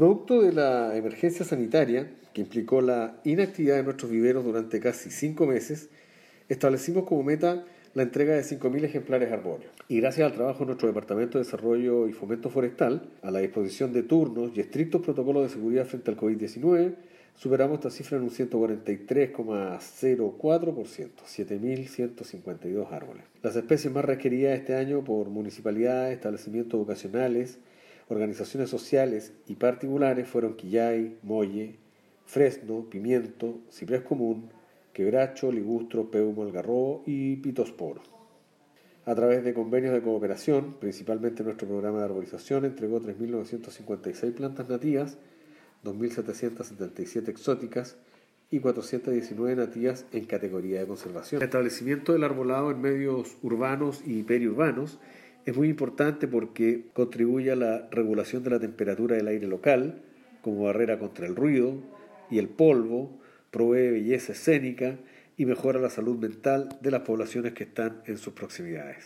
Producto de la emergencia sanitaria, que implicó la inactividad de nuestros viveros durante casi cinco meses, establecimos como meta la entrega de 5.000 ejemplares arbóreos. Y gracias al trabajo de nuestro Departamento de Desarrollo y Fomento Forestal, a la disposición de turnos y estrictos protocolos de seguridad frente al COVID-19, superamos esta cifra en un 143,04%, 7.152 árboles. Las especies más requeridas este año por municipalidades, establecimientos educacionales, organizaciones sociales y particulares fueron quillay, molle, fresno, pimiento, ciprés común, quebracho, ligustro, peumo, algarrobo y pitosporo. A través de convenios de cooperación, principalmente nuestro programa de arborización entregó 3.956 plantas nativas, 2.777 exóticas y 419 nativas en categoría de conservación. El establecimiento del arbolado en medios urbanos y periurbanos es muy importante porque contribuye a la regulación de la temperatura del aire local como barrera contra el ruido y el polvo, provee belleza escénica y mejora la salud mental de las poblaciones que están en sus proximidades.